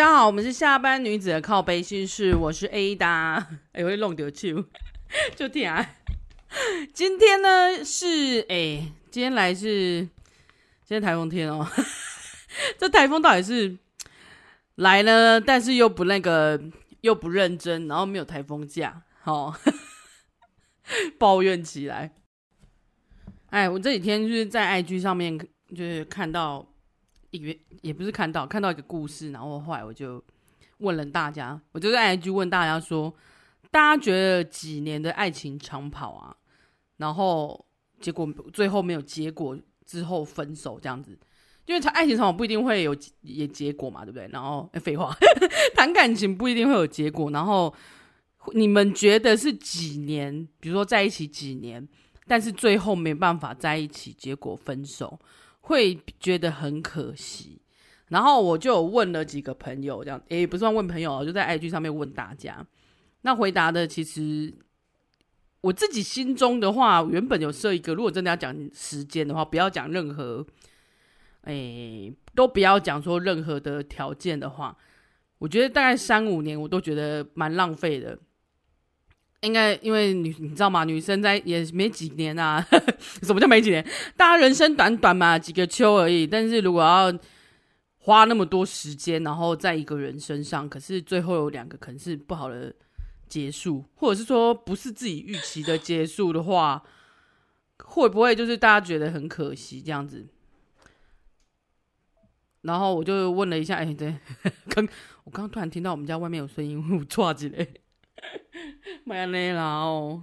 大家好，我们是下班女子的靠背心事，我是 Ada。哎，会弄丢球，就听啊。今天呢是哎，今天来是今天台风天哦。这台风到底是来了，但是又不那个，又不认真，然后没有台风假，好、哦、抱怨起来。哎，我这几天就是在 IG 上面就是看到。也也不是看到看到一个故事，然后后来我就问了大家，我就在 IG 问大家说，大家觉得几年的爱情长跑啊，然后结果最后没有结果之后分手这样子，因为爱情长跑不一定会有也结果嘛，对不对？然后 废话，谈感情不一定会有结果，然后你们觉得是几年？比如说在一起几年，但是最后没办法在一起，结果分手。会觉得很可惜，然后我就问了几个朋友，这样诶，不算问朋友，就在 IG 上面问大家。那回答的其实我自己心中的话，原本有设一个，如果真的要讲时间的话，不要讲任何，诶，都不要讲说任何的条件的话，我觉得大概三五年，我都觉得蛮浪费的。应该因为女你知道吗？女生在也没几年啊，什么叫没几年？大家人生短短嘛，几个秋而已。但是如果要花那么多时间，然后在一个人身上，可是最后有两个可能是不好的结束，或者是说不是自己预期的结束的话，会不会就是大家觉得很可惜这样子？然后我就问了一下，哎，对，刚我刚刚突然听到我们家外面有声音，我 抓起来。没有啦哦，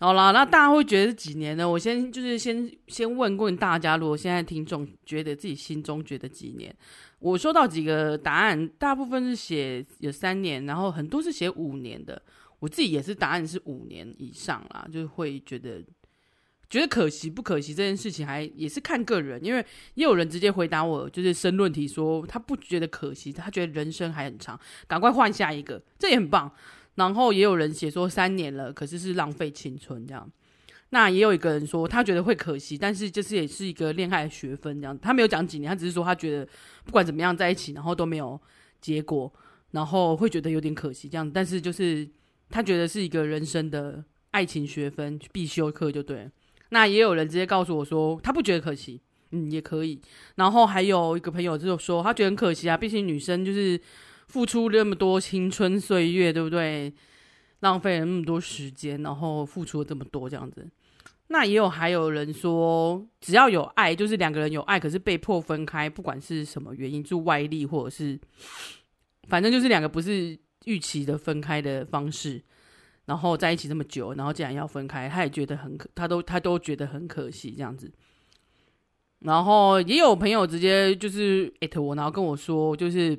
好啦，那大家会觉得是几年呢？我先就是先先问问大家，如果现在听众觉得自己心中觉得几年？我收到几个答案，大部分是写有三年，然后很多是写五年的。我自己也是答案是五年以上啦，就会觉得觉得可惜不可惜这件事情，还也是看个人，因为也有人直接回答我，就是申论题说他不觉得可惜，他觉得人生还很长，赶快换下一个，这也很棒。然后也有人写说三年了，可是是浪费青春这样。那也有一个人说他觉得会可惜，但是就是也是一个恋爱学分这样。他没有讲几年，他只是说他觉得不管怎么样在一起，然后都没有结果，然后会觉得有点可惜这样。但是就是他觉得是一个人生的爱情学分必修课就对。那也有人直接告诉我说他不觉得可惜，嗯，也可以。然后还有一个朋友就说他觉得很可惜啊，毕竟女生就是。付出那么多青春岁月，对不对？浪费了那么多时间，然后付出了这么多，这样子。那也有还有人说，只要有爱，就是两个人有爱，可是被迫分开，不管是什么原因，就外力或者是，反正就是两个不是预期的分开的方式，然后在一起这么久，然后既然要分开，他也觉得很可，他都他都觉得很可惜这样子。然后也有朋友直接就是艾特我，然后跟我说，就是。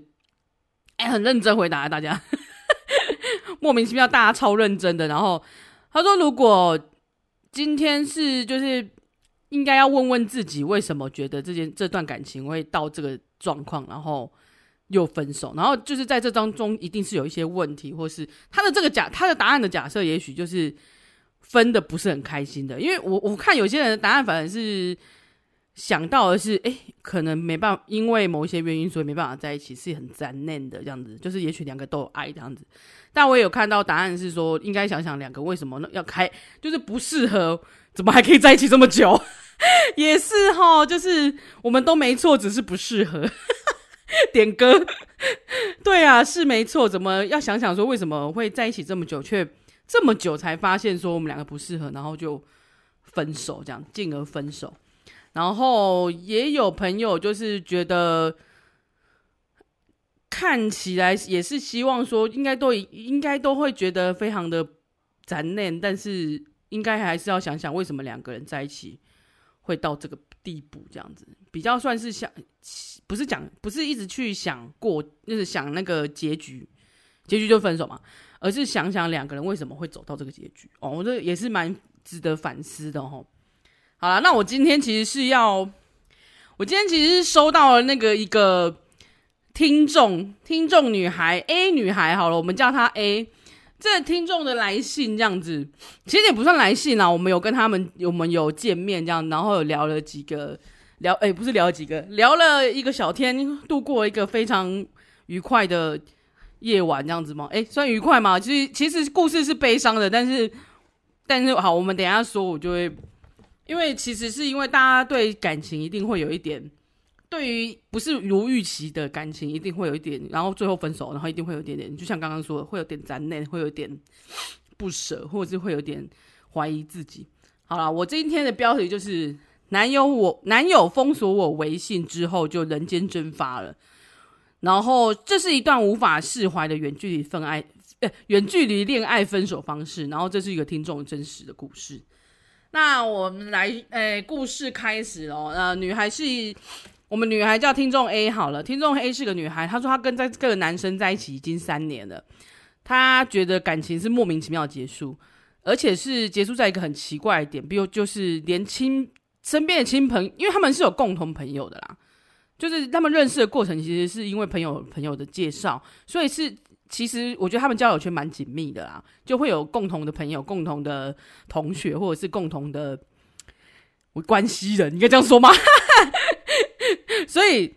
哎，很认真回答大家，莫名其妙，大家超认真的。然后他说：“如果今天是就是应该要问问自己，为什么觉得这件这段感情会到这个状况，然后又分手？然后就是在这当中一定是有一些问题，或是他的这个假他的答案的假设，也许就是分的不是很开心的。因为我我看有些人的答案反而是。”想到的是，哎、可能没办法，因为某一些原因，所以没办法在一起，是很残念的这样子。就是也许两个都有爱这样子，但我也有看到答案是说，应该想想两个为什么呢要开，就是不适合，怎么还可以在一起这么久？也是哈，就是我们都没错，只是不适合。点歌，对啊，是没错。怎么要想想说，为什么会在一起这么久，却这么久才发现说我们两个不适合，然后就分手，这样进而分手。然后也有朋友就是觉得看起来也是希望说，应该都应该都会觉得非常的残念，但是应该还是要想想为什么两个人在一起会到这个地步，这样子比较算是想，不是讲不是一直去想过，就是想那个结局，结局就分手嘛，而是想想两个人为什么会走到这个结局哦，我这也是蛮值得反思的哦。好了，那我今天其实是要，我今天其实是收到了那个一个听众，听众女孩 A 女孩，好了，我们叫她 A，这听众的来信这样子，其实也不算来信啦，我们有跟他们，我们有见面这样，然后有聊了几个，聊，哎、不是聊了几个，聊了一个小天，度过一个非常愉快的夜晚这样子吗？哎，算愉快吗？其实其实故事是悲伤的，但是但是好，我们等一下说，我就会，因为其实是因为大家对感情一定会有一点，对于不是如预期的感情一定会有一点，然后最后分手，然后一定会有一点点，就像刚刚说的，会有点残念，会有点不舍，或者是会有点怀疑自己。好了，我今天的标题就是男友我男友封锁我微信之后就人间蒸发了。然后这是一段无法释怀的远距离分爱，呃，远距离恋爱分手方式。然后这是一个听众真实的故事。那我们来，呃，故事开始哦。呃，女孩是我们女孩叫听众 A 好了，听众 A 是个女孩，她说她跟在这个男生在一起已经三年了，她觉得感情是莫名其妙结束，而且是结束在一个很奇怪的点，比如就是连亲身边的亲朋，因为他们是有共同朋友的啦。就是他们认识的过程，其实是因为朋友朋友的介绍，所以是其实我觉得他们交友圈蛮紧密的啦，就会有共同的朋友、共同的同学，或者是共同的关系人，你可以这样说吗？所以，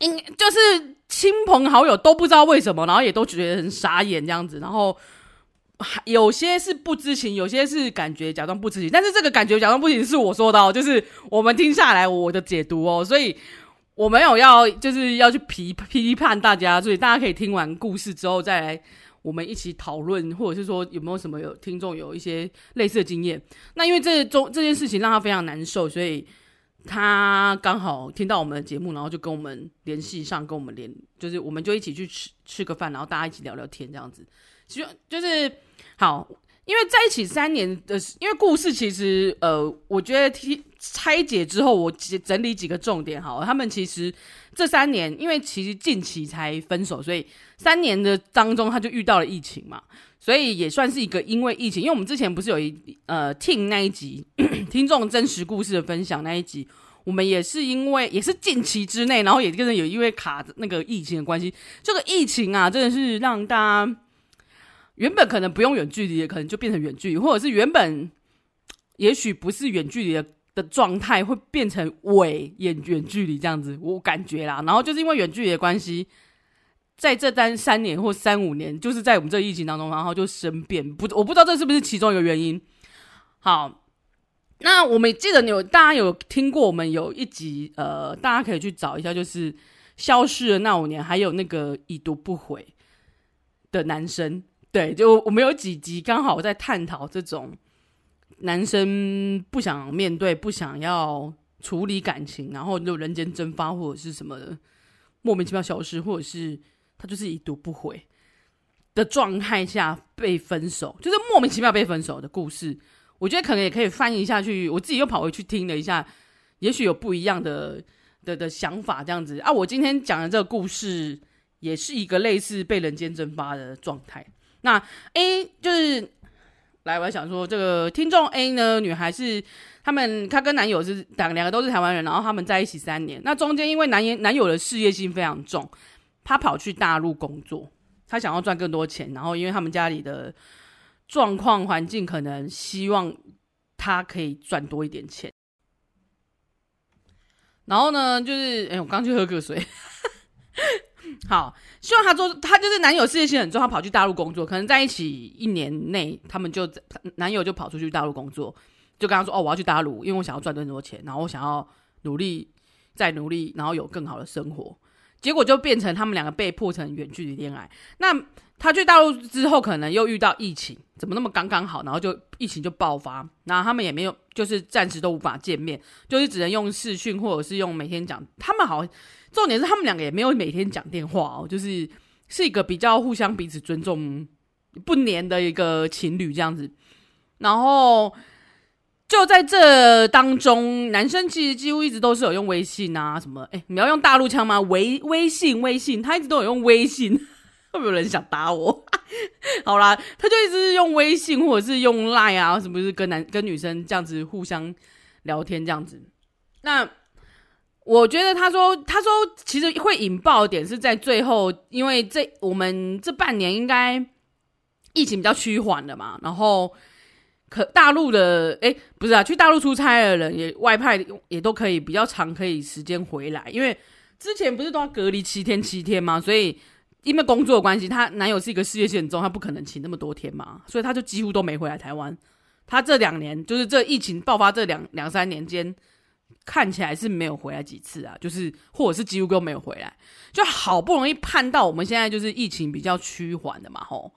应就是亲朋好友都不知道为什么，然后也都觉得很傻眼这样子，然后有些是不知情，有些是感觉假装不知情，但是这个感觉假装不知情是我说的哦，就是我们听下来我的解读哦，所以。我没有要，就是要去批批判大家，所以大家可以听完故事之后再来，我们一起讨论，或者是说有没有什么有听众有一些类似的经验。那因为这中这件事情让他非常难受，所以他刚好听到我们的节目，然后就跟我们联系上，跟我们联，就是我们就一起去吃吃个饭，然后大家一起聊聊天这样子。其实就是好。因为在一起三年的，因为故事其实，呃，我觉得听拆解之后，我整理几个重点好。他们其实这三年，因为其实近期才分手，所以三年的当中他就遇到了疫情嘛，所以也算是一个因为疫情。因为我们之前不是有一呃听那一集听众真实故事的分享那一集，我们也是因为也是近期之内，然后也跟着有因为卡那个疫情的关系，这个疫情啊，真的是让大家。原本可能不用远距离的，可能就变成远距离，或者是原本也许不是远距离的的状态，会变成伪远远距离这样子，我感觉啦。然后就是因为远距离的关系，在这单三年或三五年，就是在我们这疫情当中，然后就生变，不，我不知道这是不是其中一个原因。好，那我们记得你有大家有听过我们有一集，呃，大家可以去找一下，就是消失的那五年，还有那个已读不回的男生。对，就我们有几集刚好在探讨这种男生不想面对、不想要处理感情，然后就人间蒸发或者是什么的莫名其妙消失，或者是他就是已读不回的状态下被分手，就是莫名其妙被分手的故事。我觉得可能也可以翻译下去，我自己又跑回去听了一下，也许有不一样的的的想法这样子啊。我今天讲的这个故事也是一个类似被人间蒸发的状态。那 A 就是来，我想说，这个听众 A 呢，女孩是他们，她跟男友是两两个都是台湾人，然后他们在一起三年。那中间因为男男友的事业心非常重，他跑去大陆工作，他想要赚更多钱，然后因为他们家里的状况环境，可能希望他可以赚多一点钱。然后呢，就是哎，我刚去喝个水。好，希望他做他就是男友事业心很重，他跑去大陆工作，可能在一起一年内，他们就男友就跑出去大陆工作，就跟他说：“哦，我要去大陆，因为我想要赚更多钱，然后我想要努力再努力，然后有更好的生活。”结果就变成他们两个被迫成远距离恋爱。那他去大陆之后，可能又遇到疫情，怎么那么刚刚好？然后就疫情就爆发，然后他们也没有，就是暂时都无法见面，就是只能用视讯或者是用每天讲。他们好。重点是他们两个也没有每天讲电话哦，就是是一个比较互相彼此尊重、不黏的一个情侣这样子。然后就在这当中，男生其实几乎一直都是有用微信啊什么。哎，你要用大陆腔吗？微微信微信，他一直都有用微信。会不会有人想打我？好啦，他就一直用微信或者是用 Line 啊，什么是跟男跟女生这样子互相聊天这样子。那。我觉得他说，他说其实会引爆点是在最后，因为这我们这半年应该疫情比较趋缓了嘛，然后可大陆的诶不是啊，去大陆出差的人也外派也都可以比较长，可以时间回来，因为之前不是都要隔离七天七天吗？所以因为工作的关系，她男友是一个事业线很重，他不可能请那么多天嘛，所以他就几乎都没回来台湾。他这两年就是这疫情爆发这两两三年间，看起来是没有回来几次啊，就是或者是几乎都没有回来，就好不容易盼到我们现在就是疫情比较趋缓的嘛，吼。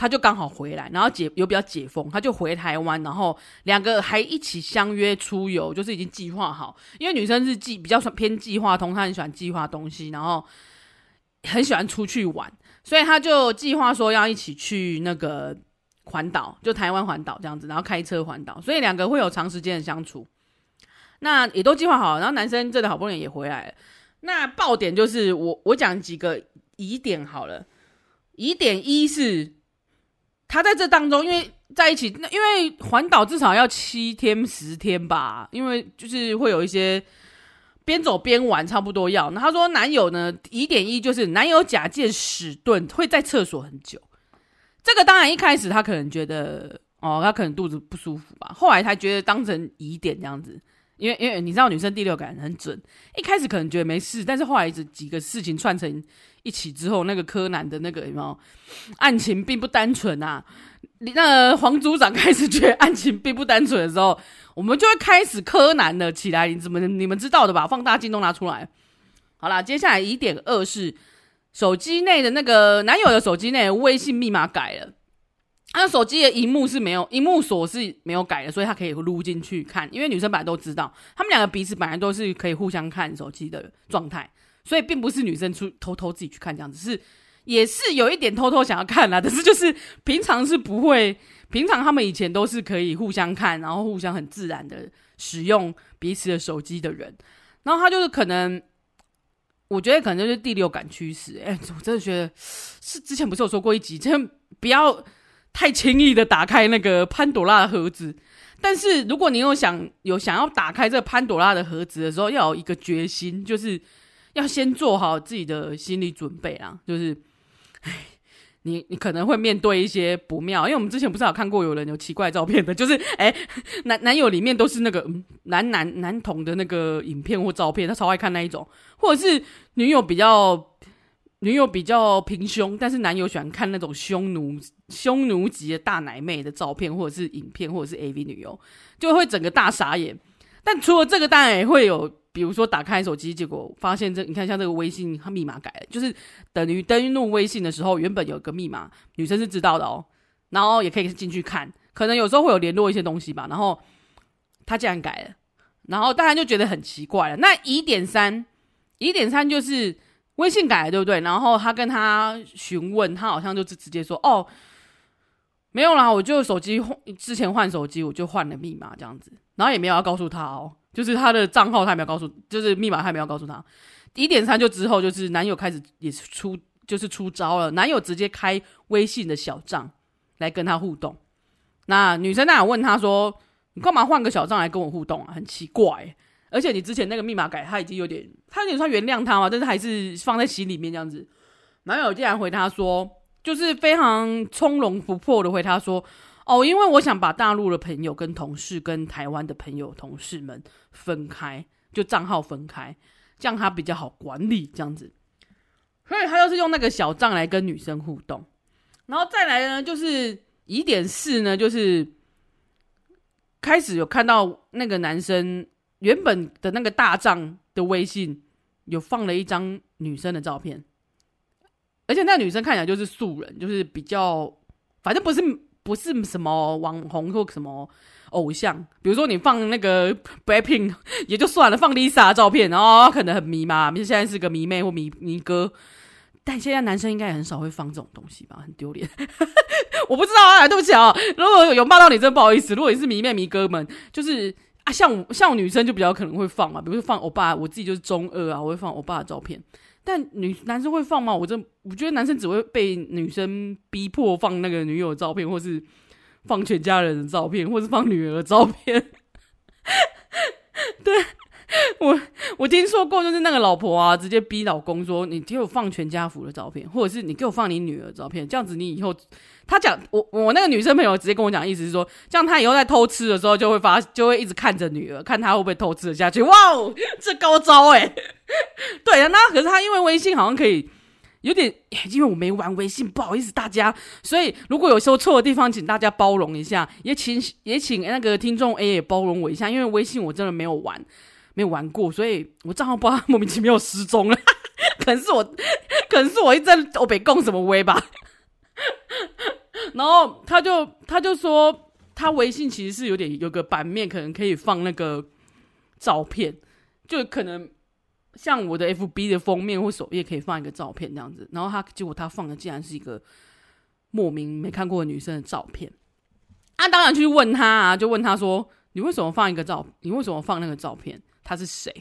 他就刚好回来，然后解有比较解封，他就回台湾，然后两个还一起相约出游，就是已经计划好。因为女生是计比较偏计划通，她很喜欢计划东西，然后很喜欢出去玩，所以他就计划说要一起去那个环岛，就台湾环岛这样子，然后开车环岛，所以两个会有长时间的相处。那也都计划好了，然后男生真的好不容易也回来了。那爆点就是我我讲几个疑点好了，疑点一是。他在这当中，因为在一起，那因为环岛至少要七天十天吧，因为就是会有一些边走边玩，差不多要。那他说男友呢，疑点一就是男友假借屎遁会在厕所很久。这个当然一开始他可能觉得哦，他可能肚子不舒服吧，后来才觉得当成疑点这样子。因为因为你知道女生第六感很准，一开始可能觉得没事，但是后来这几个事情串成一起之后，那个柯南的那个有没有案情并不单纯啊？那黄组长开始觉得案情并不单纯的时候，我们就会开始柯南了起来。你怎么你们知道的吧？放大镜都拿出来。好啦，接下来疑点二是手机内的那个男友的手机内微信密码改了。他手机的荧幕是没有，荧幕锁是没有改的，所以他可以录进去看。因为女生本来都知道，他们两个彼此本来都是可以互相看手机的状态，所以并不是女生出偷偷自己去看这样子，是也是有一点偷偷想要看啦。但是就是平常是不会，平常他们以前都是可以互相看，然后互相很自然的使用彼此的手机的人。然后他就是可能，我觉得可能就是第六感驱使。哎，我真的觉得是之前不是有说过一集，真的不要。太轻易的打开那个潘朵拉的盒子，但是如果你有想有想要打开这潘朵拉的盒子的时候，要有一个决心，就是要先做好自己的心理准备啊。就是，唉，你你可能会面对一些不妙，因为我们之前不是有看过有人有奇怪照片的，就是哎，男男友里面都是那个男男男童的那个影片或照片，他超爱看那一种，或者是女友比较。女友比较平胸，但是男友喜欢看那种匈奴匈奴级的大奶妹的照片，或者是影片，或者是 AV 女优，就会整个大傻眼。但除了这个，当然也会有，比如说打开手机，结果发现这，你看像这个微信它密码改了，就是等于登录微信的时候，原本有个密码，女生是知道的哦，然后也可以进去看，可能有时候会有联络一些东西吧，然后他竟然改了，然后大家就觉得很奇怪了。那疑点三，疑点三就是。微信改了，对不对？然后他跟他询问，他好像就直直接说：“哦，没有啦，我就手机换之前换手机，我就换了密码这样子。”然后也没有要告诉他哦，就是他的账号他也没有告诉，就是密码他也没有告诉他。一点三就之后就是男友开始也是出就是出招了，男友直接开微信的小账来跟他互动。那女生那有问他说：“你干嘛换个小账来跟我互动啊？很奇怪。”而且你之前那个密码改，他已经有点，他有点说原谅他嘛，但是还是放在心里面这样子。男友竟然回他说，就是非常从容不迫的回他说，哦，因为我想把大陆的朋友跟同事跟台湾的朋友同事们分开，就账号分开，这样他比较好管理这样子。所以他就是用那个小账来跟女生互动，然后再来呢，就是疑点四呢，就是开始有看到那个男生。原本的那个大账的微信有放了一张女生的照片，而且那女生看起来就是素人，就是比较，反正不是不是什么网红或什么偶像。比如说你放那个 BLACKPINK 也就算了，放 Lisa 的照片，然后可能很迷嘛，现在是个迷妹或迷迷哥。但现在男生应该也很少会放这种东西吧，很丢脸。我不知道啊，对不起啊，如果有骂到你，真不好意思。如果你是迷妹迷哥们，就是。啊、像像女生就比较可能会放嘛，比如说放欧巴，我自己就是中二啊，我会放欧巴的照片。但女男生会放吗？我真我觉得男生只会被女生逼迫放那个女友照片，或是放全家人的照片，或是放女儿的照片。对我我听说过，就是那个老婆啊，直接逼老公说：“你给我放全家福的照片，或者是你给我放你女儿照片，这样子你以后……”他讲我我那个女生朋友直接跟我讲，意思是说，这样他以后在偷吃的时候就会发，就会一直看着女儿，看他会不会偷吃的下去。哇哦，这高招哎！对啊，那可是他因为微信好像可以。有点，因为我没玩微信，不好意思大家，所以如果有说错的地方，请大家包容一下，也请也请那个听众 A 也包容我一下，因为微信我真的没有玩，没有玩过，所以我账号不知道莫名其妙失踪了，可能是我，可能是我一直在欧北供什么微吧，然后他就他就说，他微信其实是有点有个版面，可能可以放那个照片，就可能。像我的 FB 的封面或首页可以放一个照片这样子，然后他结果他放的竟然是一个莫名没看过的女生的照片，啊，当然去问他啊，就问他说：“你为什么放一个照？你为什么放那个照片？他是谁？”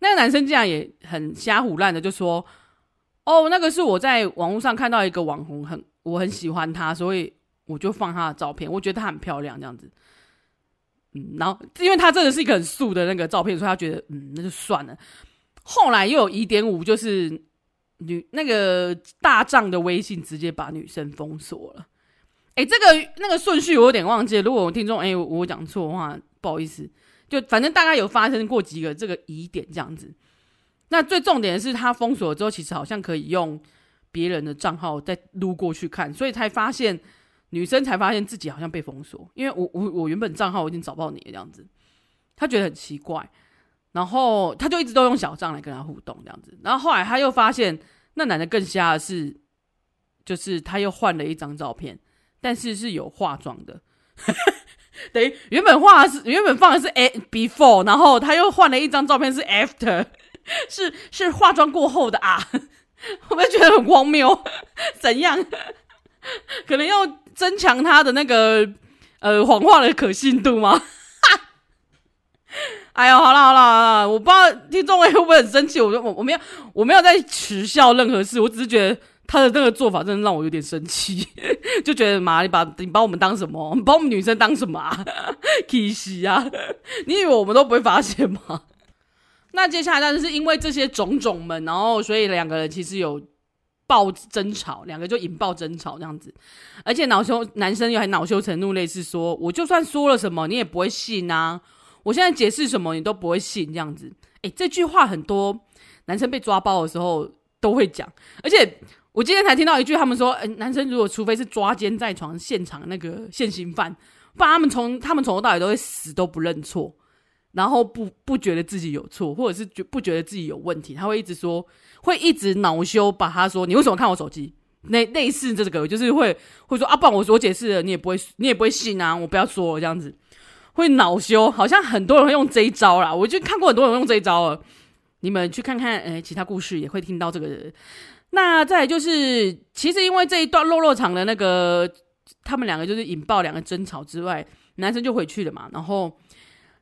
那个男生竟然也很瞎胡乱的就说：“哦，那个是我在网络上看到一个网红，很我很喜欢他，所以我就放他的照片，我觉得他很漂亮这样子。”嗯，然后因为他真的是一个很素的那个照片，所以他觉得嗯，那就算了。后来又有疑点五，就是女那个大账的微信直接把女生封锁了。哎，这个那个顺序我有点忘记了。如果我听众哎我，我讲错的话，不好意思。就反正大概有发生过几个这个疑点这样子。那最重点的是，他封锁了之后，其实好像可以用别人的账号再撸过去看，所以才发现女生才发现自己好像被封锁。因为我我我原本账号我已经找不到你了这样子，他觉得很奇怪。然后他就一直都用小账来跟他互动这样子，然后后来他又发现那男的更瞎的是，就是他又换了一张照片，但是是有化妆的，等于原本画的是原本放的是 a before，然后他又换了一张照片是 after，是是化妆过后的啊，我们觉得很荒谬，怎样？可能要增强他的那个呃谎话的可信度吗？哎呦，好了好了好了，我不知道听众会不会很生气。我说我我没有我没有在耻笑任何事，我只是觉得他的那个做法真的让我有点生气，就觉得妈，你把你把我们当什么？你把我们女生当什么啊？气死啊！你以为我们都不会发现吗？那接下来，但是因为这些种种们，然后所以两个人其实有爆争吵，两个就引爆争吵这样子，而且恼羞男生又还恼羞成怒，类似说，我就算说了什么，你也不会信啊。我现在解释什么你都不会信，这样子。哎，这句话很多男生被抓包的时候都会讲，而且我今天才听到一句，他们说，诶，男生如果除非是抓奸在床现场那个现行犯，不然他们从他们从头到尾都会死都不认错，然后不不觉得自己有错，或者是觉不觉得自己有问题，他会一直说，会一直恼羞，把他说你为什么看我手机？那类似这个，就是会会说啊，不然我我解释了，你也不会你也不会信啊，我不要说了这样子。会恼羞，好像很多人会用这一招啦。我就看过很多人用这一招了。你们去看看，诶，其他故事也会听到这个。那再就是，其实因为这一段落落场的那个，他们两个就是引爆两个争吵之外，男生就回去了嘛。然后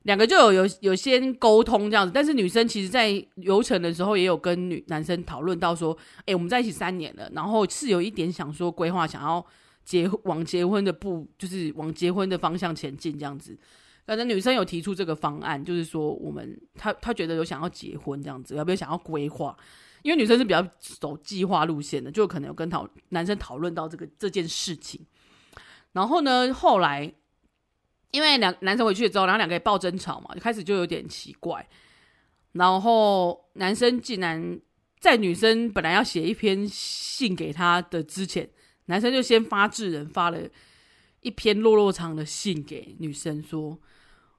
两个就有有有先沟通这样子，但是女生其实在流程的时候也有跟女男生讨论到说，诶，我们在一起三年了，然后是有一点想说规划，想要结往结婚的步，就是往结婚的方向前进这样子。反正女生有提出这个方案，就是说我们她她觉得有想要结婚这样子，要不要想要规划？因为女生是比较走计划路线的，就可能有跟讨男生讨论到这个这件事情。然后呢，后来因为两男生回去之后，然后两个也爆争吵嘛，就开始就有点奇怪。然后男生竟然在女生本来要写一篇信给他的之前，男生就先发制人发了一篇落落长的信给女生说。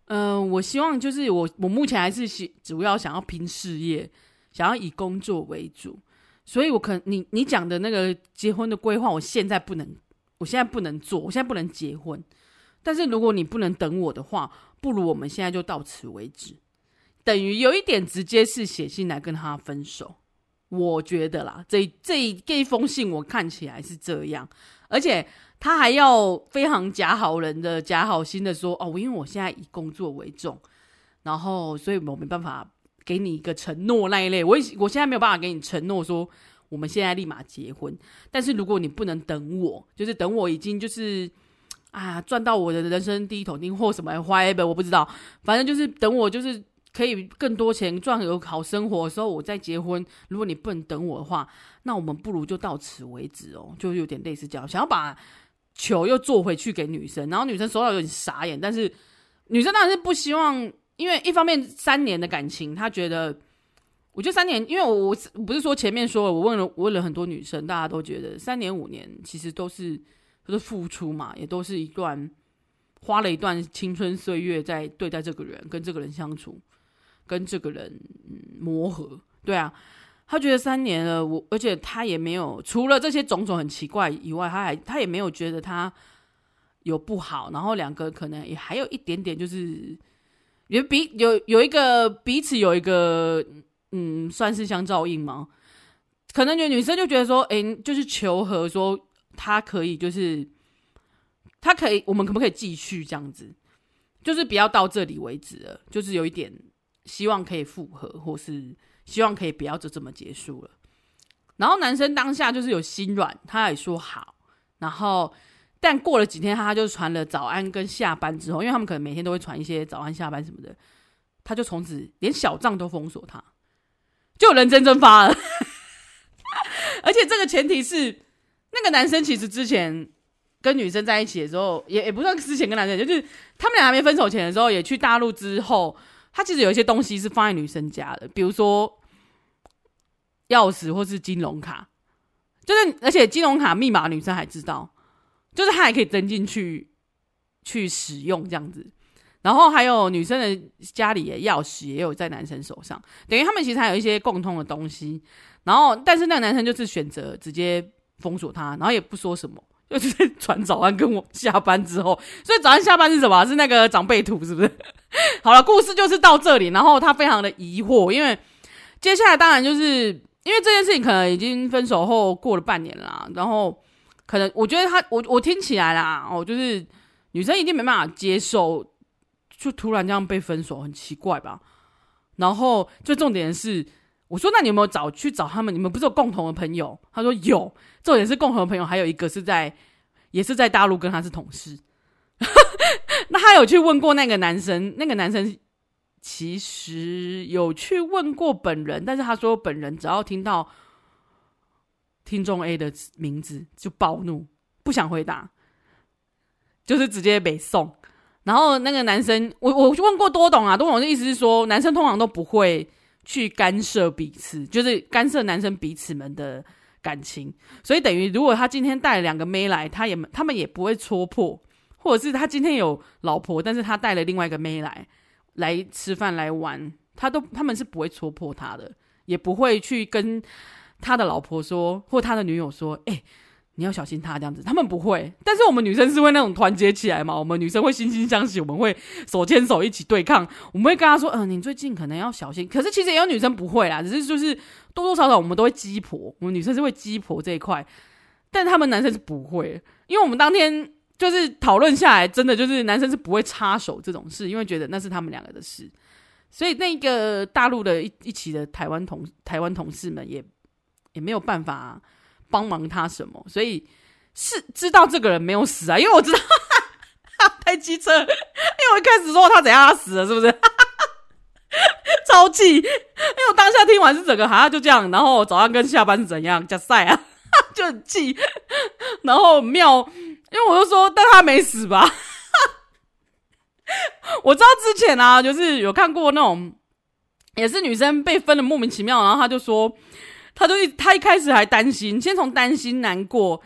嗯、我希望就是我，我目前还是主主要想要拼事业，想要以工作为主，所以我可你你讲的那个结婚的规划，我现在不能，我现在不能做，我现在不能结婚。但是如果你不能等我的话，不如我们现在就到此为止，等于有一点直接是写信来跟他分手。我觉得啦，这这这一封信我看起来是这样，而且。他还要非常假好人的假好心的说：“哦，因为我现在以工作为重，然后所以我没办法给你一个承诺那一类。我我现在没有办法给你承诺说我们现在立马结婚。但是如果你不能等我，就是等我已经就是啊赚到我的人生第一桶金或什么花一本我不知道，反正就是等我就是可以更多钱赚有好生活的时候，我再结婚。如果你不能等我的话，那我们不如就到此为止哦，就有点类似这样，想要把球又做回去给女生，然后女生收到有点傻眼，但是女生当然是不希望，因为一方面三年的感情，她觉得，我觉得三年，因为我我不是说前面说了，我问了我问了很多女生，大家都觉得三年五年其实都是都是付出嘛，也都是一段花了一段青春岁月在对待这个人，跟这个人相处。跟这个人磨合，对啊，他觉得三年了，我而且他也没有除了这些种种很奇怪以外，他还他也没有觉得他有不好，然后两个可能也还有一点点就是有彼有有一个彼此有一个嗯，算是相照应吗？可能就女生就觉得说，哎，就是求和，说他可以，就是他可以，我们可不可以继续这样子？就是不要到这里为止了，就是有一点。希望可以复合，或是希望可以不要就这么结束了。然后男生当下就是有心软，他也说好。然后，但过了几天，他就传了早安跟下班之后，因为他们可能每天都会传一些早安、下班什么的，他就从此连小账都封锁他，就人间蒸发了。而且这个前提是，那个男生其实之前跟女生在一起的时候，也也不算之前跟男生，就是他们俩还没分手前的时候，也去大陆之后。他其实有一些东西是放在女生家的，比如说钥匙或是金融卡，就是而且金融卡密码女生还知道，就是他还可以登进去去使用这样子。然后还有女生的家里的钥匙也有在男生手上，等于他们其实还有一些共通的东西。然后但是那个男生就是选择直接封锁他，然后也不说什么。就是传早安跟我下班之后，所以早安下班是什么？是那个长辈图，是不是？好了，故事就是到这里。然后他非常的疑惑，因为接下来当然就是因为这件事情可能已经分手后过了半年了，然后可能我觉得他我我听起来啦，哦，就是女生一定没办法接受，就突然这样被分手，很奇怪吧？然后最重点是，我说那你有没有找去找他们？你们不是有共同的朋友？他说有。重点是共同的朋友，还有一个是在，也是在大陆跟他是同事。那他有去问过那个男生，那个男生其实有去问过本人，但是他说本人只要听到听众 A 的名字就暴怒，不想回答，就是直接被送。然后那个男生，我我问过多懂啊，多懂的意思是说，男生通常都不会去干涉彼此，就是干涉男生彼此们的。感情，所以等于如果他今天带两个妹来，他也他们也不会戳破，或者是他今天有老婆，但是他带了另外一个妹来来吃饭来玩，他都他们是不会戳破他的，也不会去跟他的老婆说或他的女友说，哎、你要小心他这样子，他们不会，但是我们女生是会那种团结起来嘛。我们女生会惺惺相惜，我们会手牵手一起对抗。我们会跟他说：“嗯、呃，你最近可能要小心。”可是其实也有女生不会啦，只是就是多多少少我们都会鸡婆，我们女生是会鸡婆这一块，但他们男生是不会，因为我们当天就是讨论下来，真的就是男生是不会插手这种事，因为觉得那是他们两个的事。所以那个大陆的一一起的台湾同台湾同事们也也没有办法。帮忙他什么？所以是知道这个人没有死啊，因为我知道 太机车，因为我一开始说他怎样他死了，是不是？哈 哈超气！因为我当下听完是整个好像就这样，然后早上跟下班是怎样加赛啊，就很气。然后妙，因为我就说，但他没死吧？我知道之前啊，就是有看过那种，也是女生被分的莫名其妙，然后他就说。他就一他一开始还担心，先从担心难过，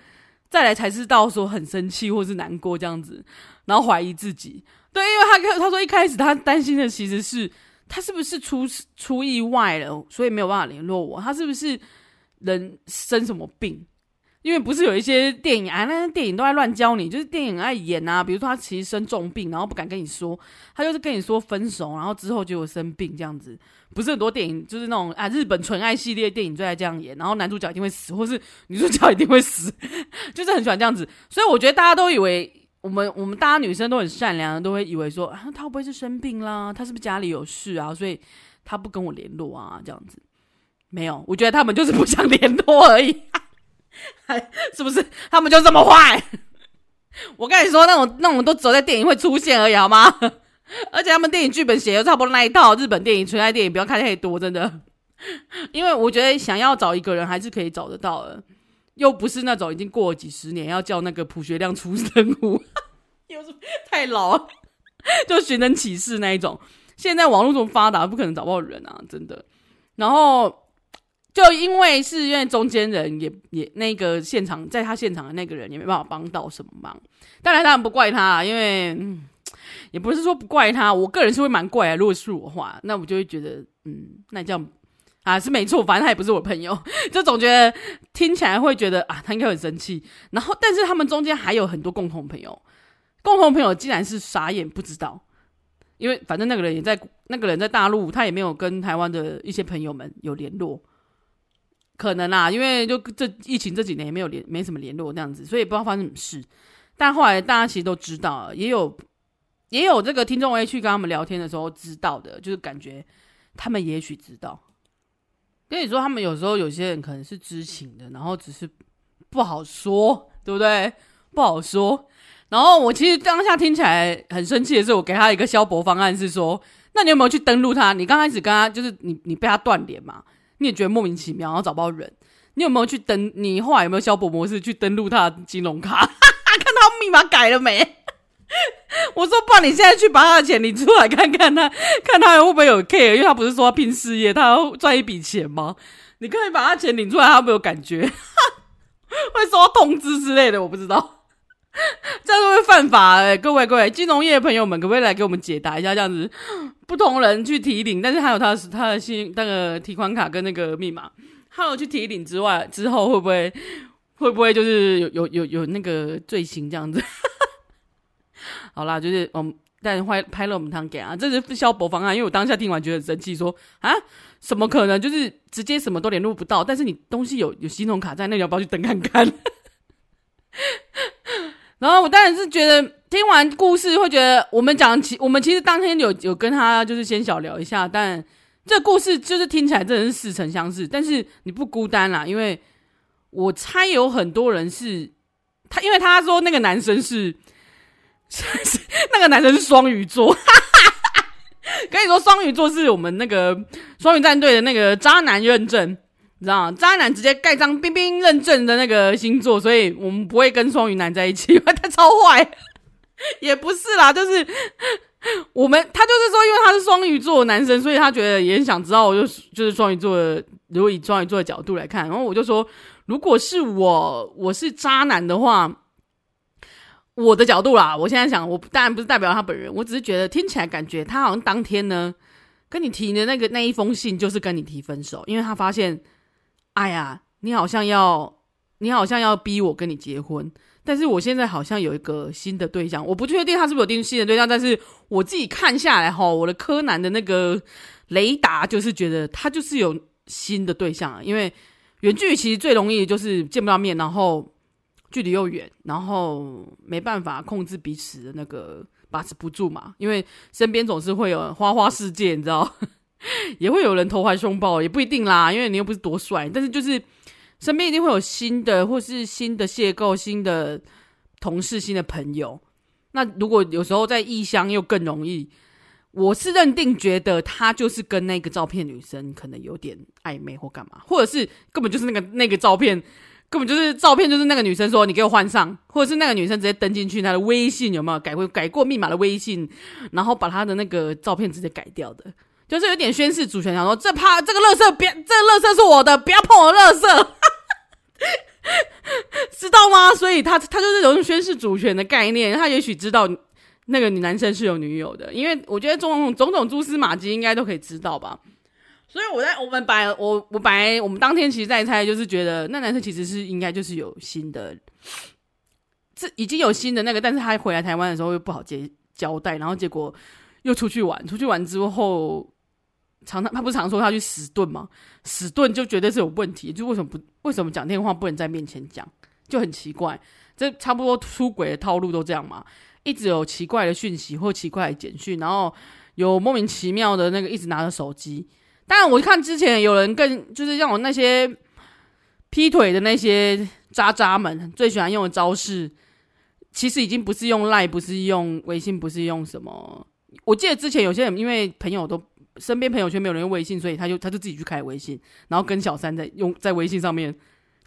再来才知道说很生气或是难过这样子，然后怀疑自己。对，因为他他说一开始他担心的其实是他是不是出出意外了，所以没有办法联络我。他是不是人生什么病？因为不是有一些电影啊，那些电影都在乱教你，就是电影爱演啊。比如说他其实生重病，然后不敢跟你说，他就是跟你说分手，然后之后就有生病这样子。不是很多电影就是那种啊，日本纯爱系列电影最爱这样演，然后男主角一定会死，或是女主角一定会死，就是很喜欢这样子。所以我觉得大家都以为我们我们大家女生都很善良，都会以为说啊，他会不会是生病啦？他是不是家里有事啊？所以他不跟我联络啊，这样子。没有，我觉得他们就是不想联络而已。是不是他们就这么坏？我跟你说，那种那种都只在电影会出现而已，好吗？而且他们电影剧本写的差不多那一套，日本电影、纯爱电影不要看太多，真的。因为我觉得想要找一个人还是可以找得到的，又不是那种已经过了几十年要叫那个朴学亮出生物，又是太老，就寻人启事那一种。现在网络这么发达，不可能找不到人啊，真的。然后就因为是因为中间人也也那个现场在他现场的那个人也没办法帮到什么忙，当然当然不怪他，因为。也不是说不怪他，我个人是会蛮怪啊。如果是我的话，那我就会觉得，嗯，那这样啊是没错，反正他也不是我朋友，就总觉得听起来会觉得啊，他应该很生气。然后，但是他们中间还有很多共同朋友，共同朋友竟然是傻眼不知道，因为反正那个人也在，那个人在大陆，他也没有跟台湾的一些朋友们有联络，可能啊，因为就这疫情这几年也没有联，没什么联络那样子，所以不知道发生什么事。但后来大家其实都知道，也有。也有这个听众会去跟他们聊天的时候知道的，就是感觉他们也许知道。跟你说，他们有时候有些人可能是知情的，然后只是不好说，对不对？不好说。然后我其实当下听起来很生气的是，我给他一个消博方案是说，那你有没有去登录他？你刚开始跟他就是你你被他断联嘛，你也觉得莫名其妙，然后找不到人，你有没有去登？你后来有没有消博模式去登录他的金融卡，看他密码改了没？我说：“爸，你现在去把他的钱领出来看看他，看他会不会有 care？因为他不是说要拼事业，他要赚一笔钱吗？你可以把他钱领出来，他会不会有感觉？会收到通知之类的？我不知道，这样会不会犯法？哎，各位各位，金融业的朋友们，可不可以来给我们解答一下？这样子，不同人去提领，但是还有他的他的信那个提款卡跟那个密码，还有去提领之外，之后会不会会不会就是有有有有那个罪行这样子？”好啦，就是我们但拍拍了我们堂给啊，这是消博方案。因为我当下听完觉得很生气，说啊，怎么可能？就是直接什么都联络不到，但是你东西有有系统卡在，那你要不要去登看看？然后我当然是觉得听完故事会觉得，我们讲其我们其实当天有有跟他就是先小聊一下，但这故事就是听起来真的是似曾相识。但是你不孤单啦，因为我猜有很多人是他，因为他说那个男生是。那个男生是双鱼座，跟你说，双鱼座是我们那个双鱼战队的那个渣男认证，你知道吗？渣男直接盖章冰冰认证的那个星座，所以我们不会跟双鱼男在一起，因 为他超坏。也不是啦，就是我们他就是说，因为他是双鱼座的男生，所以他觉得也很想知道，我就就是双鱼座的。如果以双鱼座的角度来看，然后我就说，如果是我，我是渣男的话。我的角度啦，我现在想，我当然不是代表他本人，我只是觉得听起来感觉他好像当天呢跟你提的那个那一封信就是跟你提分手，因为他发现，哎呀，你好像要你好像要逼我跟你结婚，但是我现在好像有一个新的对象，我不确定他是不是有定新的对象，但是我自己看下来哈，我的柯南的那个雷达就是觉得他就是有新的对象，因为远距其实最容易就是见不到面，然后。距离又远，然后没办法控制彼此的那个把持不住嘛，因为身边总是会有花花世界，你知道，也会有人投怀送抱，也不一定啦，因为你又不是多帅，但是就是身边一定会有新的，或是新的邂逅、新的同事、新的朋友。那如果有时候在异乡又更容易，我是认定觉得他就是跟那个照片女生可能有点暧昧或干嘛，或者是根本就是那个那个照片。根本就是照片，就是那个女生说你给我换上，或者是那个女生直接登进去她的微信有没有改过改过密码的微信，然后把她的那个照片直接改掉的，就是有点宣示主权，想说这怕这个垃圾别，这个垃圾是我的，不要碰我垃圾，知道吗？所以他他就是有种宣示主权的概念，他也许知道那个男生是有女友的，因为我觉得种种种种蛛丝马迹应该都可以知道吧。所以我在我们本来我我本来我们当天其实在猜，就是觉得那男生其实是应该就是有新的，这已经有新的那个，但是他回来台湾的时候又不好接交代，然后结果又出去玩，出去玩之后，常常他不是常说他去死遁吗？死遁就绝对是有问题，就为什么不为什么讲电话不能在面前讲，就很奇怪，这差不多出轨的套路都这样嘛，一直有奇怪的讯息或奇怪的简讯，然后有莫名其妙的那个一直拿着手机。当然，我看之前有人更就是像我那些劈腿的那些渣渣们最喜欢用的招式，其实已经不是用赖，不是用微信，不是用什么我记得之前有些人因为朋友都身边朋友圈没有人用微信，所以他就他就自己去开微信，然后跟小三在用在微信上面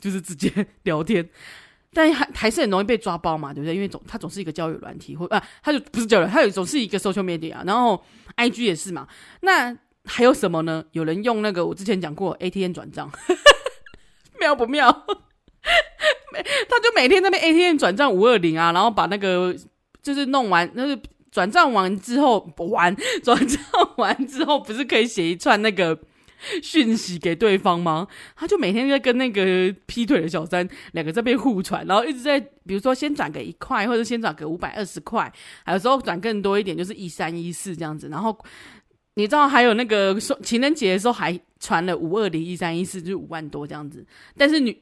就是直接聊天，但还还是很容易被抓包嘛，对不对？因为总他总是一个交友软体或啊，他就不是交友，他有总是一个 social media，然后 IG 也是嘛。那还有什么呢？有人用那个我之前讲过 ATM 转账，妙不妙？他就每天在那边 ATM 转账五二零啊，然后把那个就是弄完，那个转账完之后完 转账完之后，不是可以写一串那个讯息给对方吗？他就每天在跟那个劈腿的小三两个在那边互传，然后一直在比如说先转个一块，或者先转个五百二十块，还有时候转更多一点，就是一三一四这样子。然后你知道还有那个说情人节的时候还传了五二零一三一四，就是五万多这样子，但是女。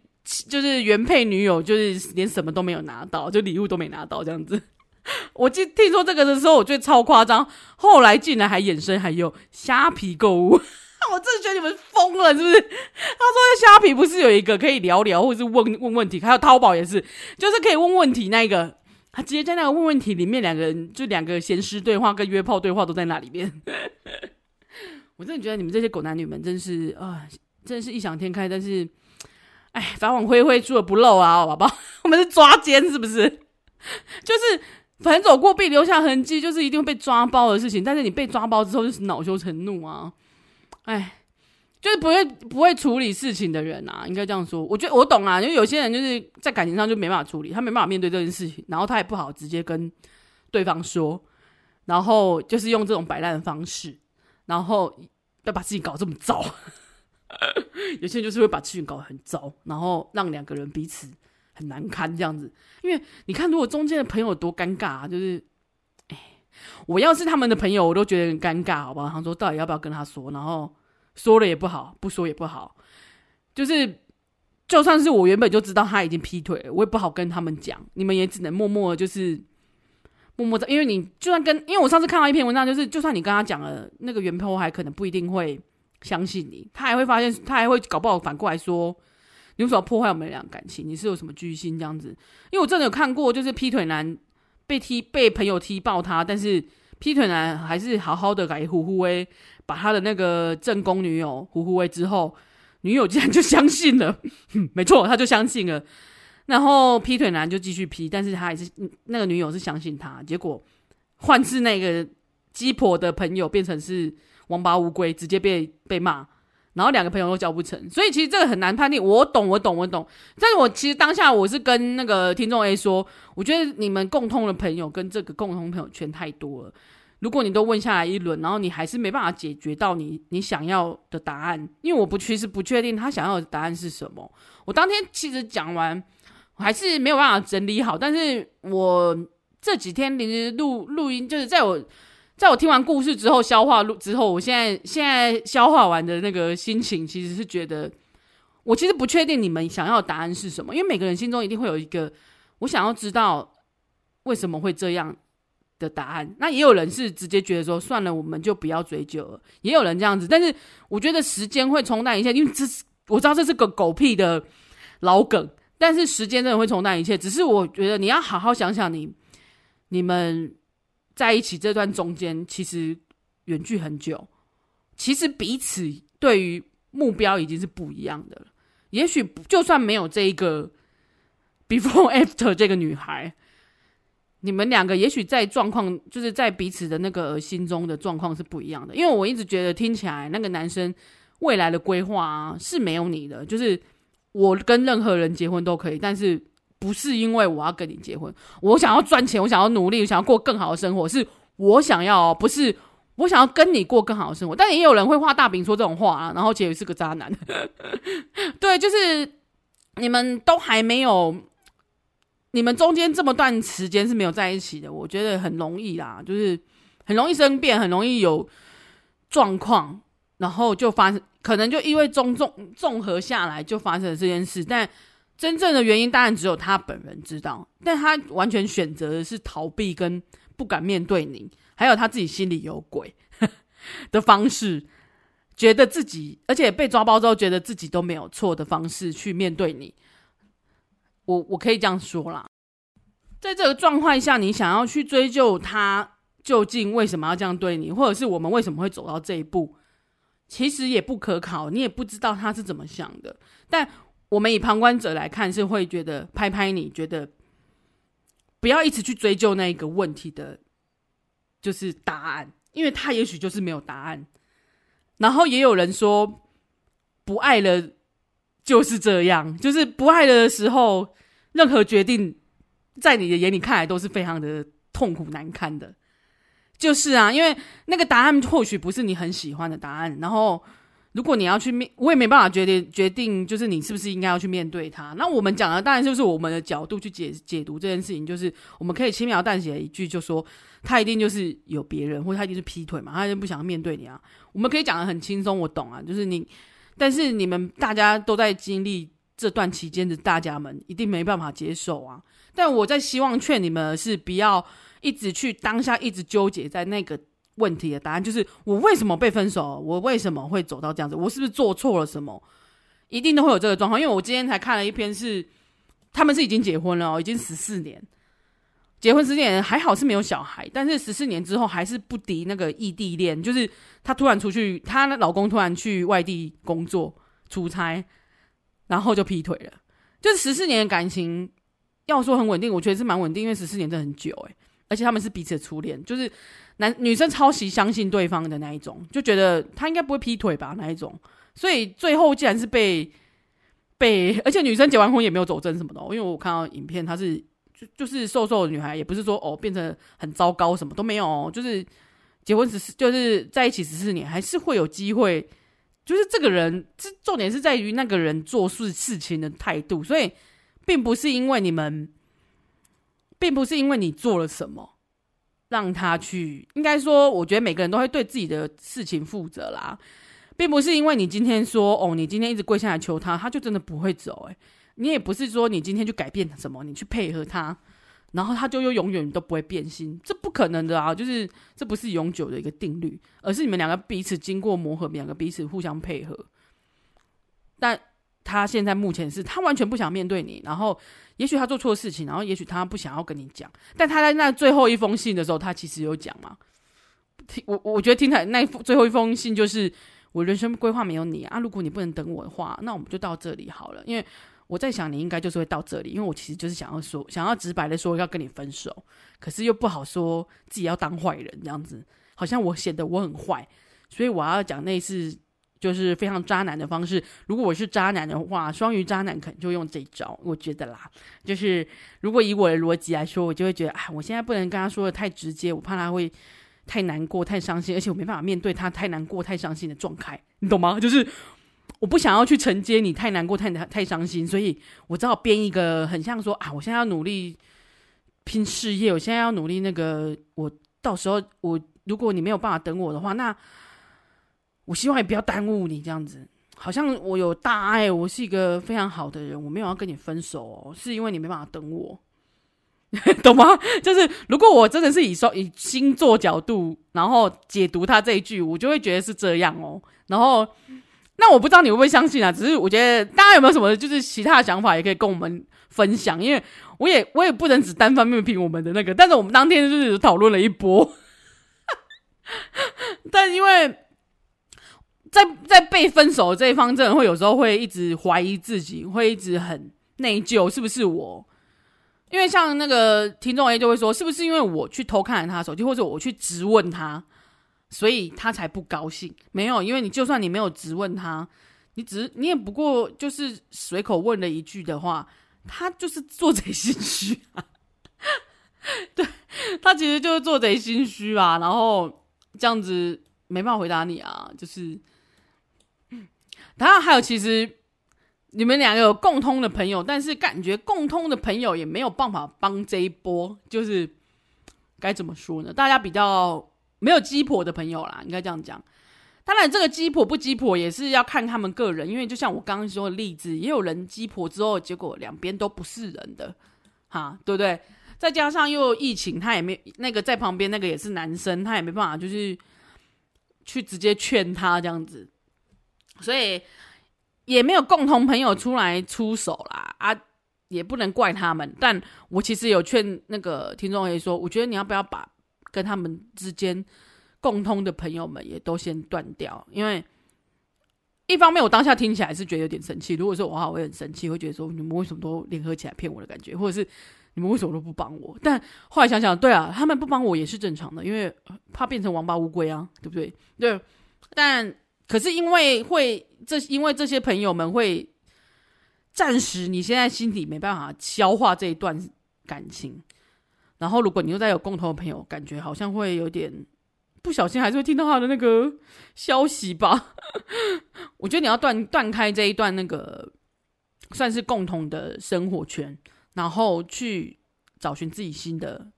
就是原配女友，就是连什么都没有拿到，就礼物都没拿到这样子。我记听说这个的时候，我觉得超夸张。后来竟然还衍生还有虾皮购物，我真的觉得你们疯了，是不是？他说虾皮不是有一个可以聊聊或者是问问问题，还有淘宝也是，就是可以问问题那个，他直接在那个问问题里面，两个人就两个闲时对话跟约炮对话都在那里面。我真的觉得你们这些狗男女们真是啊，真是异想天开，但是。哎，法网恢恢，疏而不漏啊，宝宝，我们是抓奸是不是？就是反走过必留下痕迹，就是一定会被抓包的事情。但是你被抓包之后，就是恼羞成怒啊！哎，就是不会不会处理事情的人啊，应该这样说。我觉得我懂啊，因为有些人就是在感情上就没办法处理，他没办法面对这件事情，然后他也不好直接跟对方说，然后就是用这种摆烂的方式，然后要把自己搞这么糟。有些人就是会把事情搞得很糟，然后让两个人彼此很难堪这样子。因为你看，如果中间的朋友多尴尬啊，就是，哎，我要是他们的朋友，我都觉得很尴尬，好不好？他说到底要不要跟他说？然后说了也不好，不说也不好。就是，就算是我原本就知道他已经劈腿了，我也不好跟他们讲。你们也只能默默的，就是默默的，因为你就算跟，因为我上次看到一篇文章，就是就算你跟他讲了，那个原 PO 还可能不一定会。相信你，他还会发现，他还会搞不好反过来说，你为什么要破坏我们俩感情？你是有什么居心这样子？因为我真的有看过，就是劈腿男被踢被朋友踢爆他，但是劈腿男还是好好的给胡胡威，把他的那个正宫女友胡胡威之后，女友竟然就相信了，没错，他就相信了，然后劈腿男就继续劈，但是他还是那个女友是相信他，结果换是那个鸡婆的朋友变成是。王八乌龟直接被被骂，然后两个朋友都交不成，所以其实这个很难判定。我懂，我懂，我懂。但是我其实当下我是跟那个听众 A 说，我觉得你们共通的朋友跟这个共同朋友圈太多了。如果你都问下来一轮，然后你还是没办法解决到你你想要的答案，因为我不其实不确定他想要的答案是什么。我当天其实讲完，我还是没有办法整理好。但是我这几天临时录录音，就是在我。在我听完故事之后，消化之后，我现在现在消化完的那个心情，其实是觉得，我其实不确定你们想要的答案是什么，因为每个人心中一定会有一个我想要知道为什么会这样的答案。那也有人是直接觉得说，算了，我们就不要追究了。也有人这样子，但是我觉得时间会冲淡一切，因为这是我知道这是个狗屁的老梗，但是时间真的会冲淡一切。只是我觉得你要好好想想你你们。在一起这段中间，其实远距很久，其实彼此对于目标已经是不一样的了。也许就算没有这一个 before after 这个女孩，你们两个也许在状况，就是在彼此的那个心中的状况是不一样的。因为我一直觉得听起来那个男生未来的规划啊是没有你的，就是我跟任何人结婚都可以，但是。不是因为我要跟你结婚，我想要赚钱，我想要努力，我想要过更好的生活，是我想要，不是我想要跟你过更好的生活。但也有人会画大饼说这种话啊，然后结果是个渣男。对，就是你们都还没有，你们中间这么段时间是没有在一起的，我觉得很容易啦，就是很容易生变，很容易有状况，然后就发生，可能就因为综综综合下来就发生了这件事，但。真正的原因当然只有他本人知道，但他完全选择的是逃避跟不敢面对你，还有他自己心里有鬼 的方式，觉得自己而且被抓包之后，觉得自己都没有错的方式去面对你。我我可以这样说啦，在这个状况下，你想要去追究他究竟为什么要这样对你，或者是我们为什么会走到这一步，其实也不可考，你也不知道他是怎么想的。但我们以旁观者来看，是会觉得拍拍你，觉得不要一直去追究那一个问题的，就是答案，因为他也许就是没有答案。然后也有人说，不爱了就是这样，就是不爱了的时候，任何决定在你的眼里看来都是非常的痛苦难堪的。就是啊，因为那个答案或许不是你很喜欢的答案，然后如果你要去面，我也没办法决定决定，就是你是不是应该要去面对他。那我们讲的当然就是我们的角度去解解读这件事情，就是我们可以轻描淡写一句就说他一定就是有别人，或者他一定是劈腿嘛，他就不想要面对你啊。我们可以讲得很轻松，我懂啊，就是你，但是你们大家都在经历这段期间的大家们一定没办法接受啊。但我在希望劝你们是不要。一直去当下，一直纠结在那个问题的答案，就是我为什么被分手？我为什么会走到这样子？我是不是做错了什么？一定都会有这个状况。因为我今天才看了一篇是，他们是已经结婚了哦，已经十四年，结婚十四年还好是没有小孩，但是十四年之后还是不敌那个异地恋，就是她突然出去，她老公突然去外地工作出差，然后就劈腿了。就是十四年的感情，要说很稳定，我觉得是蛮稳定，因为十四年真的很久诶。而且他们是彼此的初恋，就是男女生超级相信对方的那一种，就觉得他应该不会劈腿吧那一种。所以最后竟然是被被，而且女生结完婚也没有走正什么的，因为我看到影片，她是就就是瘦瘦的女孩，也不是说哦变成很糟糕什么都没有，哦就是结婚十四，就是在一起十四年，还是会有机会。就是这个人，这重点是在于那个人做事事情的态度，所以并不是因为你们。并不是因为你做了什么，让他去。应该说，我觉得每个人都会对自己的事情负责啦，并不是因为你今天说哦，你今天一直跪下来求他，他就真的不会走。诶，你也不是说你今天就改变什么，你去配合他，然后他就又永远都不会变心，这不可能的啊！就是这不是永久的一个定律，而是你们两个彼此经过磨合，两个彼此互相配合，但。他现在目前是他完全不想面对你，然后也许他做错事情，然后也许他不想要跟你讲，但他在那最后一封信的时候，他其实有讲嘛。听我，我觉得听他那最后一封信就是我人生规划没有你啊，如果你不能等我的话，那我们就到这里好了。因为我在想你应该就是会到这里，因为我其实就是想要说，想要直白的说要跟你分手，可是又不好说自己要当坏人这样子，好像我显得我很坏，所以我要讲那一次。就是非常渣男的方式。如果我是渣男的话，双鱼渣男可能就用这一招。我觉得啦，就是如果以我的逻辑来说，我就会觉得，哎，我现在不能跟他说的太直接，我怕他会太难过、太伤心，而且我没办法面对他太难过、太伤心的状态，你懂吗？就是我不想要去承接你太难过、太、太伤心，所以我只好编一个很像说啊，我现在要努力拼事业，我现在要努力那个，我到时候我如果你没有办法等我的话，那。我希望也不要耽误你这样子，好像我有大爱，我是一个非常好的人，我没有要跟你分手哦，是因为你没办法等我，懂吗？就是如果我真的是以说以星座角度，然后解读他这一句，我就会觉得是这样哦。然后那我不知道你会不会相信啊？只是我觉得大家有没有什么就是其他的想法，也可以跟我们分享，因为我也我也不能只单方面评我们的那个，但是我们当天就是讨论了一波，但因为。在在被分手这一方，真的会有时候会一直怀疑自己，会一直很内疚，是不是我？因为像那个听众 A 就会说，是不是因为我去偷看了他手机，或者我去质问他，所以他才不高兴？没有，因为你就算你没有质问他，你只是你也不过就是随口问了一句的话，他就是做贼心虚啊。对，他其实就是做贼心虚啊，然后这样子没办法回答你啊，就是。然后还有，其实你们两个有共通的朋友，但是感觉共通的朋友也没有办法帮这一波，就是该怎么说呢？大家比较没有鸡婆的朋友啦，应该这样讲。当然，这个鸡婆不鸡婆也是要看他们个人，因为就像我刚刚说的例子，也有人鸡婆之后，结果两边都不是人的，哈，对不对？再加上又疫情，他也没那个在旁边那个也是男生，他也没办法就是去直接劝他这样子。所以也没有共同朋友出来出手啦，啊，也不能怪他们。但我其实有劝那个听众也说，我觉得你要不要把跟他们之间共通的朋友们也都先断掉，因为一方面我当下听起来是觉得有点生气，如果说我话，我也很生气，会觉得说你们为什么都联合起来骗我的感觉，或者是你们为什么都不帮我？但后来想想，对啊，他们不帮我也是正常的，因为怕变成王八乌龟啊，对不对？对，但可是因为会这，因为这些朋友们会。暂时你现在心里没办法消化这一段感情，然后如果你又再有共同的朋友，感觉好像会有点不小心，还是会听到他的那个消息吧。我觉得你要断断开这一段那个算是共同的生活圈，然后去找寻自己新的。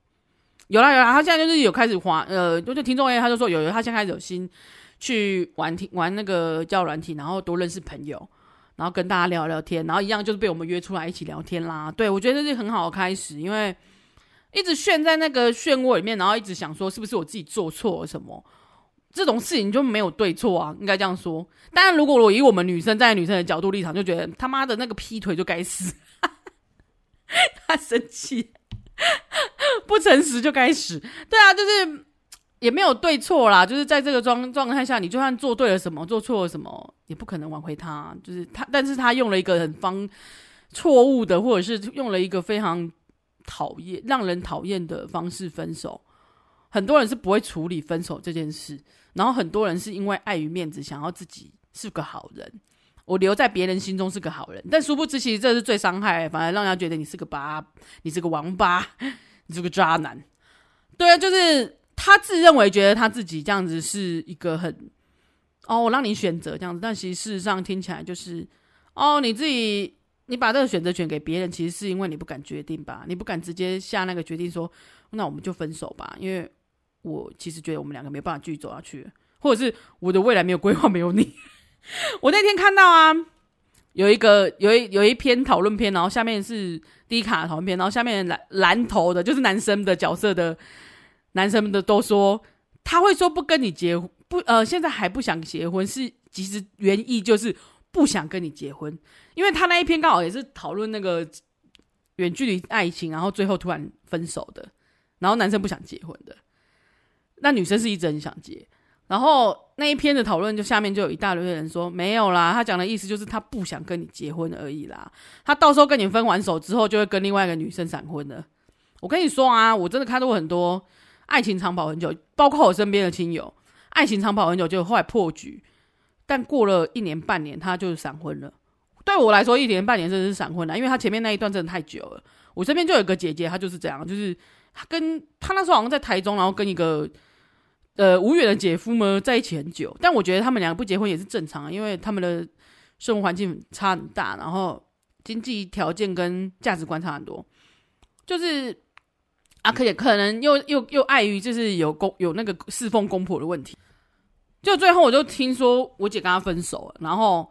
有啦有啦，他现在就是有开始滑，呃，就听众 A 他就说有有，他现在开始有新去玩玩那个交友软体，然后多认识朋友。然后跟大家聊聊天，然后一样就是被我们约出来一起聊天啦。对，我觉得这是很好的开始，因为一直陷在那个漩涡里面，然后一直想说是不是我自己做错了什么，这种事情就没有对错啊，应该这样说。但，如果我以我们女生站在女生的角度立场，就觉得他妈的那个劈腿就该死，他生气，不诚实就该死。对啊，就是。也没有对错啦，就是在这个状状态下，你就算做对了什么，做错了什么，也不可能挽回他。就是他，但是他用了一个很方错误的，或者是用了一个非常讨厌、让人讨厌的方式分手。很多人是不会处理分手这件事，然后很多人是因为碍于面子，想要自己是个好人，我留在别人心中是个好人，但殊不知其实这是最伤害，反而让人家觉得你是个八，你是个王八，你是个渣男。对啊，就是。他自认为觉得他自己这样子是一个很哦，我让你选择这样子，但其实事实上听起来就是哦，你自己你把这个选择权给别人，其实是因为你不敢决定吧？你不敢直接下那个决定说，那我们就分手吧，因为我其实觉得我们两个没办法继续走下去，或者是我的未来没有规划，没有你。我那天看到啊，有一个有一有一篇讨论篇，然后下面是 D 卡讨论篇，然后下面蓝蓝头的就是男生的角色的。男生们的都说他会说不跟你结婚，不呃，现在还不想结婚，是其实原意就是不想跟你结婚，因为他那一篇刚好也是讨论那个远距离爱情，然后最后突然分手的，然后男生不想结婚的，那女生是一直很想结，然后那一篇的讨论就下面就有一大堆人说没有啦，他讲的意思就是他不想跟你结婚而已啦，他到时候跟你分完手之后就会跟另外一个女生闪婚了。我跟你说啊，我真的看到过很多。爱情长跑很久，包括我身边的亲友，爱情长跑很久，就后来破局，但过了一年半年，他就闪婚了。对我来说，一年半年真的是闪婚了，因为他前面那一段真的太久了。我身边就有一个姐姐，她就是这样，就是她跟她那时候好像在台中，然后跟一个呃无缘的姐夫们在一起很久，但我觉得他们两个不结婚也是正常，因为他们的生活环境差很大，然后经济条件跟价值观差很多，就是。啊，可也可能又又又碍于就是有公有那个侍奉公婆的问题，就最后我就听说我姐跟他分手了，然后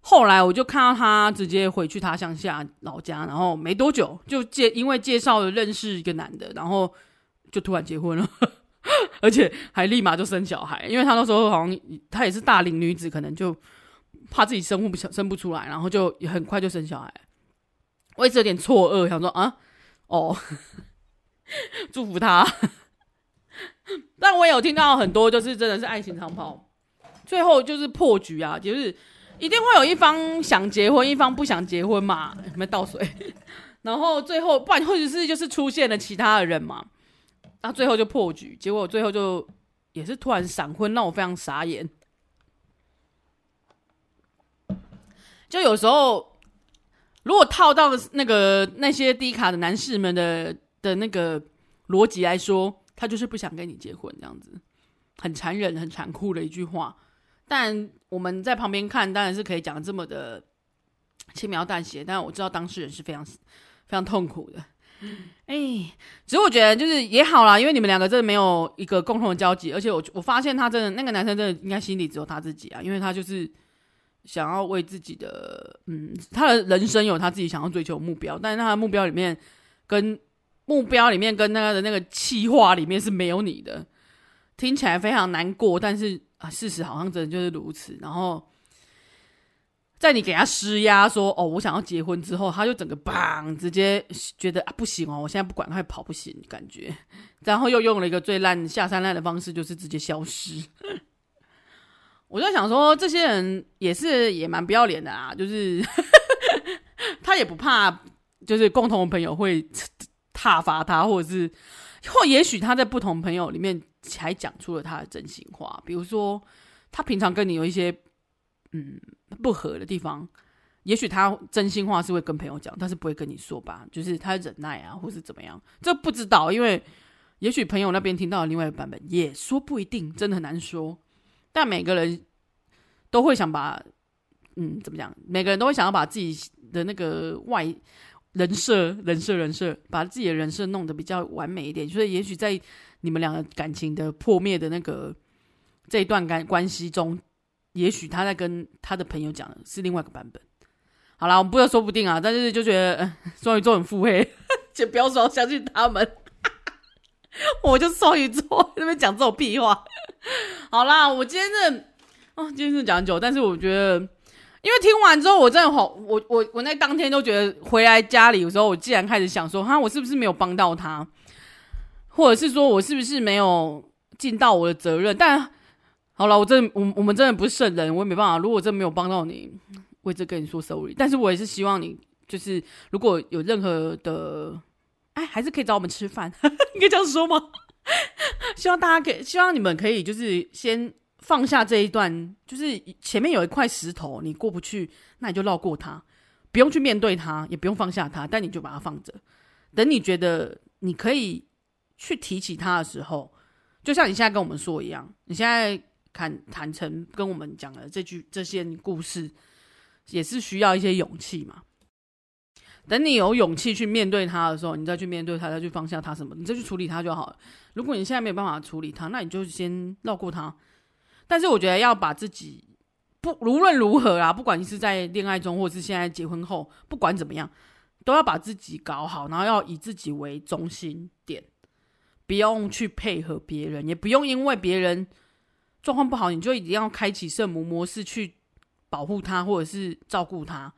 后来我就看到他直接回去他乡下老家，然后没多久就介因为介绍认识一个男的，然后就突然结婚了，而且还立马就生小孩，因为他那时候好像他也是大龄女子，可能就怕自己生不生不出来，然后就很快就生小孩。我一直有点错愕，想说啊，哦。祝福他，但我也有听到很多，就是真的是爱情长跑，最后就是破局啊，就是一定会有一方想结婚，一方不想结婚嘛，有没有倒水？然后最后不然或者是就是出现了其他的人嘛，然后最后就破局，结果最后就也是突然闪婚，让我非常傻眼。就有时候如果套到那个那些低卡的男士们的。的那个逻辑来说，他就是不想跟你结婚，这样子很残忍、很残酷的一句话。但我们在旁边看，当然是可以讲这么的轻描淡写。但我知道当事人是非常非常痛苦的。哎，只是我觉得就是也好啦，因为你们两个真的没有一个共同的交集，而且我我发现他真的那个男生真的应该心里只有他自己啊，因为他就是想要为自己的嗯，他的人生有他自己想要追求的目标，但是他的目标里面跟目标里面跟那个的那个企划里面是没有你的，听起来非常难过，但是啊，事实好像真的就是如此。然后在你给他施压说哦，我想要结婚之后，他就整个砰，直接觉得啊不行哦，我现在不管他跑不行，感觉，然后又用了一个最烂下三滥的方式，就是直接消失。我就想说，这些人也是也蛮不要脸的啊，就是 他也不怕，就是共同的朋友会挞伐他，或者是或也许他在不同朋友里面才讲出了他的真心话，比如说他平常跟你有一些。嗯，不合的地方，也许他真心话是会跟朋友讲，但是不会跟你说吧，就是他忍耐啊，或是怎么样，这不知道，因为也许朋友那边听到另外一个版本，也说不一定，真的很难说。但每个人都会想把，嗯，怎么讲？每个人都会想要把自己的那个外人设、人设、人设，把自己的人设弄得比较完美一点。所以，也许在你们两个感情的破灭的那个这一段感关系中。也许他在跟他的朋友讲的是另外一个版本。好啦，我们不要说不定啊，但是就觉得，双鱼座很腹黑，先不要说相信他们。我就双鱼座那边讲这种屁话。好啦，我今天的哦，今天是讲很久，但是我觉得，因为听完之后，我真的好，我我我那当天都觉得回来家里有时候，我既然开始想说，哈，我是不是没有帮到他，或者是说我是不是没有尽到我的责任？但好了，我真的，我我们真的不是圣人，我也没办法。如果真的没有帮到你，我这跟你说 sorry。但是我也是希望你，就是如果有任何的，哎，还是可以找我们吃饭，应该这样说吗？希望大家可以，希望你们可以，就是先放下这一段，就是前面有一块石头，你过不去，那你就绕过它，不用去面对它，也不用放下它，但你就把它放着，等你觉得你可以去提起它的时候，就像你现在跟我们说一样，你现在。坦坦诚跟我们讲的这句这些故事，也是需要一些勇气嘛。等你有勇气去面对他的时候，你再去面对他，再去放下他什么，你再去处理他就好了。如果你现在没有办法处理他，那你就先绕过他。但是我觉得要把自己不无论如何啊，不管你是在恋爱中，或者是现在结婚后，不管怎么样，都要把自己搞好，然后要以自己为中心点，不用去配合别人，也不用因为别人。状况不好，你就一定要开启圣母模式去保护他，或者是照顾他。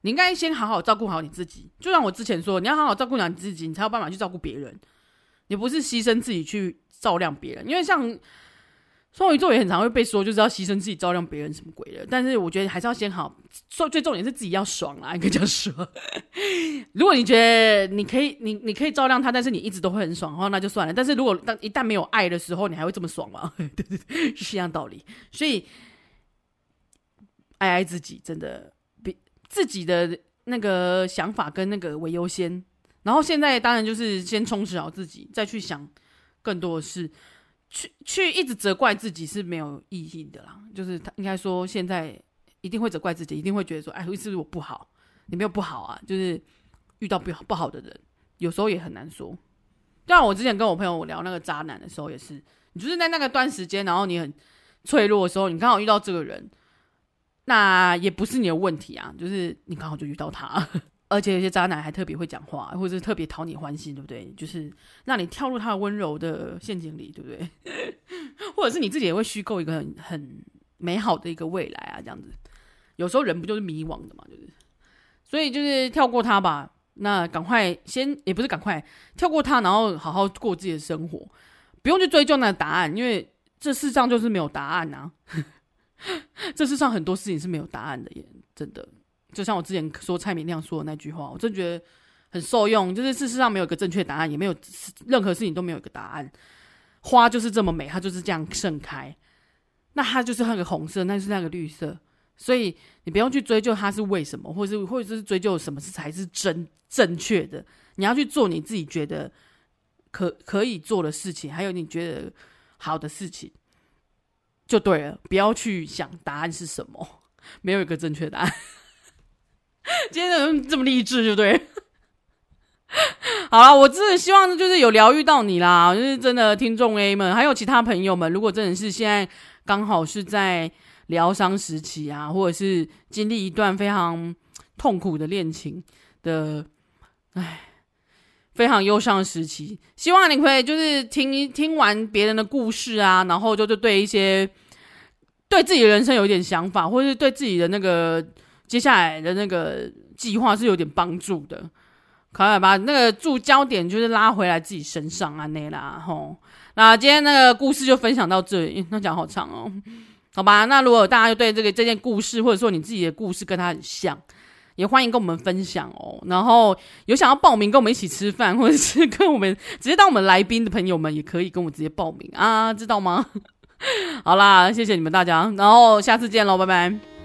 你应该先好好照顾好你自己。就像我之前说，你要好好照顾好你自己，你才有办法去照顾别人。你不是牺牲自己去照亮别人，因为像双鱼座也很常会被说，就是要牺牲自己照亮别人什么鬼的。但是我觉得还是要先好，说最重点是自己要爽啦，应该这样说。如果你觉得你可以，你你可以照亮他，但是你一直都会很爽的话，那就算了。但是如果当一旦没有爱的时候，你还会这么爽吗？对对对，是一样道理。所以爱爱自己，真的比自己的那个想法跟那个为优先。然后现在当然就是先充实好自己，再去想更多的事。去去一直责怪自己是没有意义的啦。就是他应该说，现在一定会责怪自己，一定会觉得说，哎，是不是我不好？你没有不好啊，就是遇到不好不好的人，有时候也很难说。就像我之前跟我朋友聊那个渣男的时候，也是，你就是在那个段时间，然后你很脆弱的时候，你刚好遇到这个人，那也不是你的问题啊，就是你刚好就遇到他。而且有些渣男还特别会讲话，或者是特别讨你欢心，对不对？就是让你跳入他的温柔的陷阱里，对不对？或者是你自己也会虚构一个很很美好的一个未来啊，这样子。有时候人不就是迷惘的嘛，就是。所以就是跳过他吧，那赶快先也不是赶快跳过他，然后好好过自己的生活，不用去追究那个答案，因为这世上就是没有答案啊。这世上很多事情是没有答案的耶，真的。就像我之前说蔡明亮说的那句话，我真觉得很受用。就是事实上没有一个正确答案，也没有任何事情都没有一个答案。花就是这么美，它就是这样盛开。那它就是那个红色，那是那个绿色。所以你不用去追究它是为什么，或者是或者是追究什么是才是真正确的。你要去做你自己觉得可可以做的事情，还有你觉得好的事情，就对了。不要去想答案是什么，没有一个正确答案。今天怎么这么励志，对不对？好了，我真的希望就是有疗愈到你啦，就是真的听众 A 们，还有其他朋友们，如果真的是现在刚好是在疗伤时期啊，或者是经历一段非常痛苦的恋情的，唉，非常忧伤时期，希望你可以就是听听完别人的故事啊，然后就就对一些对自己的人生有一点想法，或者是对自己的那个。接下来的那个计划是有点帮助的，可以把那个注焦点就是拉回来自己身上啊，那啦吼。那今天那个故事就分享到这里，那讲好长哦，好吧？那如果大家对这个这件故事，或者说你自己的故事跟他很像，也欢迎跟我们分享哦。然后有想要报名跟我们一起吃饭，或者是跟我们直接当我们来宾的朋友们，也可以跟我直接报名啊，知道吗？好啦，谢谢你们大家，然后下次见喽，拜拜。